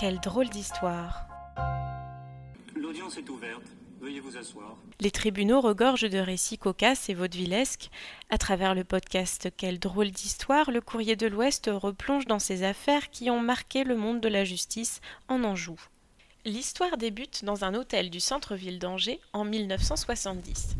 Quelle drôle d'histoire. L'audience est ouverte. Veuillez vous asseoir. Les tribunaux regorgent de récits cocasses et vaudevillesques. À travers le podcast Quelle drôle d'histoire, le courrier de l'Ouest replonge dans ces affaires qui ont marqué le monde de la justice en Anjou. L'histoire débute dans un hôtel du centre-ville d'Angers en 1970.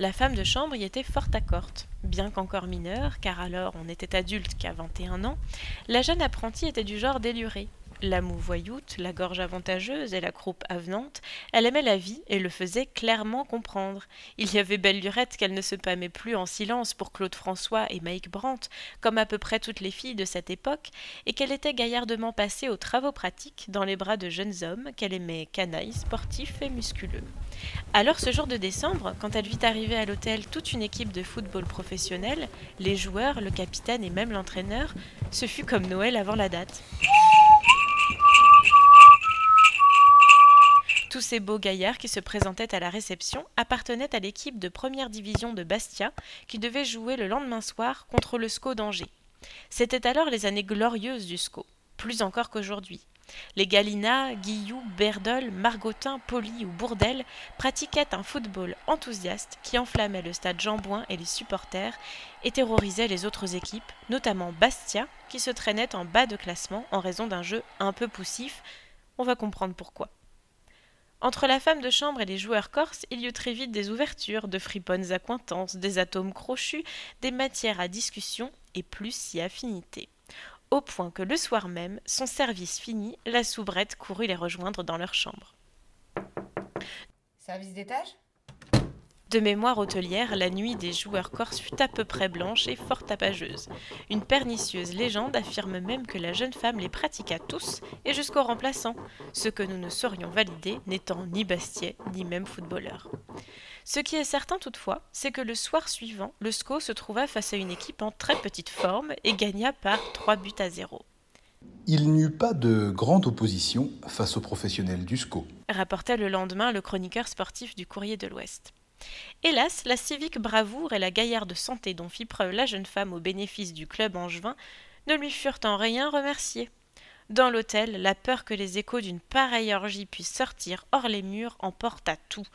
La femme de chambre y était fort accorte. Bien qu'encore mineure, car alors on n'était adulte qu'à 21 ans, la jeune apprentie était du genre déluré. La moue voyoute, la gorge avantageuse et la croupe avenante, elle aimait la vie et le faisait clairement comprendre. Il y avait belle lurette qu'elle ne se pâmait plus en silence pour Claude François et Mike Brandt, comme à peu près toutes les filles de cette époque, et qu'elle était gaillardement passée aux travaux pratiques dans les bras de jeunes hommes qu'elle aimait canailles, sportifs et musculeux. Alors ce jour de décembre, quand elle vit arriver à l'hôtel toute une équipe de football professionnel, les joueurs, le capitaine et même l'entraîneur, ce fut comme Noël avant la date. Tous ces beaux gaillards qui se présentaient à la réception appartenaient à l'équipe de première division de Bastia qui devait jouer le lendemain soir contre le SCO d'Angers. C'étaient alors les années glorieuses du SCO, plus encore qu'aujourd'hui. Les Galina, Guillou, Berdol, Margotin, Poli ou Bourdel pratiquaient un football enthousiaste qui enflammait le stade Jean-Bouin et les supporters et terrorisait les autres équipes, notamment Bastia, qui se traînait en bas de classement en raison d'un jeu un peu poussif. On va comprendre pourquoi. Entre la femme de chambre et les joueurs corses, il y eut très vite des ouvertures, de friponnes accointances, des atomes crochus, des matières à discussion et plus si affinités. Au point que le soir même, son service fini, la soubrette courut les rejoindre dans leur chambre. Service d'étage? De mémoire hôtelière, la nuit des joueurs corses fut à peu près blanche et fort tapageuse. Une pernicieuse légende affirme même que la jeune femme les pratiqua tous et jusqu'au remplaçant, ce que nous ne saurions valider n'étant ni Bastier ni même footballeur. Ce qui est certain toutefois, c'est que le soir suivant, le SCO se trouva face à une équipe en très petite forme et gagna par 3 buts à 0. Il n'y eut pas de grande opposition face aux professionnels du SCO, rapportait le lendemain le chroniqueur sportif du Courrier de l'Ouest. Hélas, la civique bravoure et la gaillarde santé dont fit preuve la jeune femme au bénéfice du club angevin ne lui furent en rien remerciées. Dans l'hôtel, la peur que les échos d'une pareille orgie puissent sortir hors les murs emporta tout.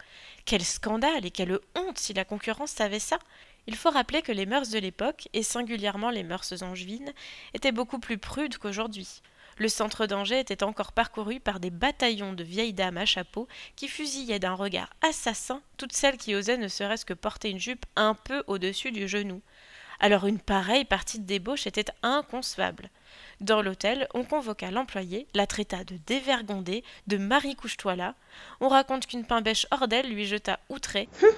Quel scandale et quelle honte si la concurrence savait ça. Il faut rappeler que les mœurs de l'époque, et singulièrement les mœurs angevines, étaient beaucoup plus prudes qu'aujourd'hui. Le centre d'Angers était encore parcouru par des bataillons de vieilles dames à chapeau qui fusillaient d'un regard assassin toutes celles qui osaient ne serait-ce que porter une jupe un peu au-dessus du genou. Alors une pareille partie de débauche était inconcevable. Dans l'hôtel, on convoqua l'employé, la traita de dévergondée, de Marie couche-toi là. On raconte qu'une pain-bêche hors d'elle lui jeta outré. Hum,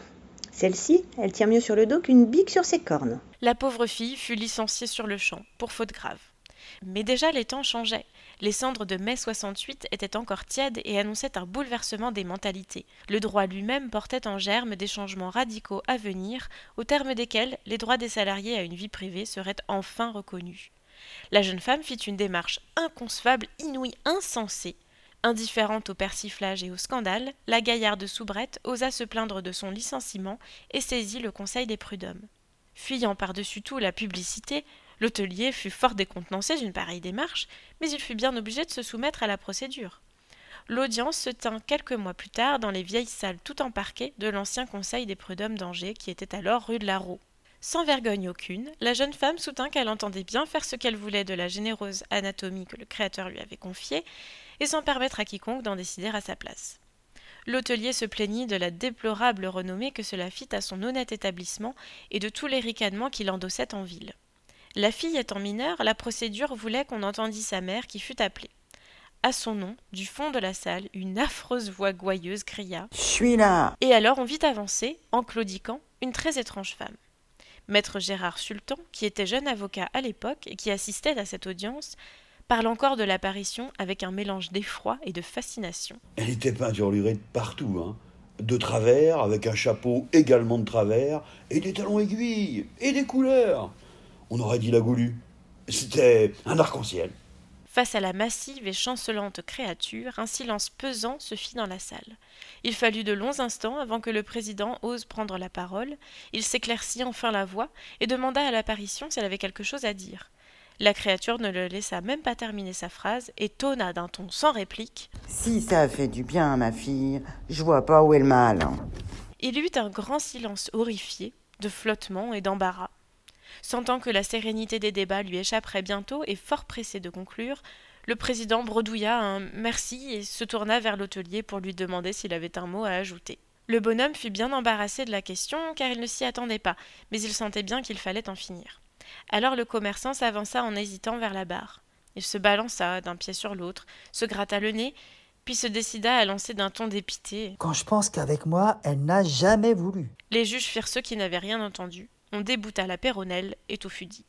Celle-ci, elle tient mieux sur le dos qu'une bique sur ses cornes. La pauvre fille fut licenciée sur le champ, pour faute grave. Mais déjà les temps changeaient. Les cendres de mai 68 étaient encore tièdes et annonçaient un bouleversement des mentalités. Le droit lui-même portait en germe des changements radicaux à venir, au terme desquels les droits des salariés à une vie privée seraient enfin reconnus. La jeune femme fit une démarche inconcevable, inouïe, insensée. Indifférente au persiflage et au scandale, la gaillarde soubrette osa se plaindre de son licenciement et saisit le conseil des prud'hommes. Fuyant par-dessus tout la publicité, L'hôtelier fut fort décontenancé d'une pareille démarche, mais il fut bien obligé de se soumettre à la procédure. L'audience se tint quelques mois plus tard dans les vieilles salles tout en parquet de l'ancien conseil des prud'hommes d'Angers qui était alors rue de la Roue. Sans vergogne aucune, la jeune femme soutint qu'elle entendait bien faire ce qu'elle voulait de la généreuse anatomie que le Créateur lui avait confiée, et sans permettre à quiconque d'en décider à sa place. L'hôtelier se plaignit de la déplorable renommée que cela fit à son honnête établissement et de tous les ricanements qu'il endossait en ville. La fille étant mineure, la procédure voulait qu'on entendît sa mère qui fut appelée. À son nom, du fond de la salle, une affreuse voix gouailleuse cria Je suis là Et alors on vit avancer, en claudiquant, une très étrange femme. Maître Gérard Sultan, qui était jeune avocat à l'époque et qui assistait à cette audience, parle encore de l'apparition avec un mélange d'effroi et de fascination. Elle était peinturlurée de partout, hein. De travers, avec un chapeau également de travers, et des talons aiguilles, et des couleurs on aurait dit la goulue. C'était un arc-en-ciel. Face à la massive et chancelante créature, un silence pesant se fit dans la salle. Il fallut de longs instants avant que le président ose prendre la parole. Il s'éclaircit enfin la voix et demanda à l'apparition si elle avait quelque chose à dire. La créature ne le laissa même pas terminer sa phrase et tonna d'un ton sans réplique. Si ça a fait du bien à ma fille, je vois pas où est le mal. Il y eut un grand silence horrifié, de flottement et d'embarras. Sentant que la sérénité des débats lui échapperait bientôt et fort pressé de conclure, le président bredouilla un merci et se tourna vers l'hôtelier pour lui demander s'il avait un mot à ajouter. Le bonhomme fut bien embarrassé de la question, car il ne s'y attendait pas, mais il sentait bien qu'il fallait en finir. Alors le commerçant s'avança en hésitant vers la barre. Il se balança d'un pied sur l'autre, se gratta le nez, puis se décida à lancer d'un ton dépité. Quand je pense qu'avec moi, elle n'a jamais voulu. Les juges firent ceux qui n'avaient rien entendu. On débouta la péronnelle et tout fut dit.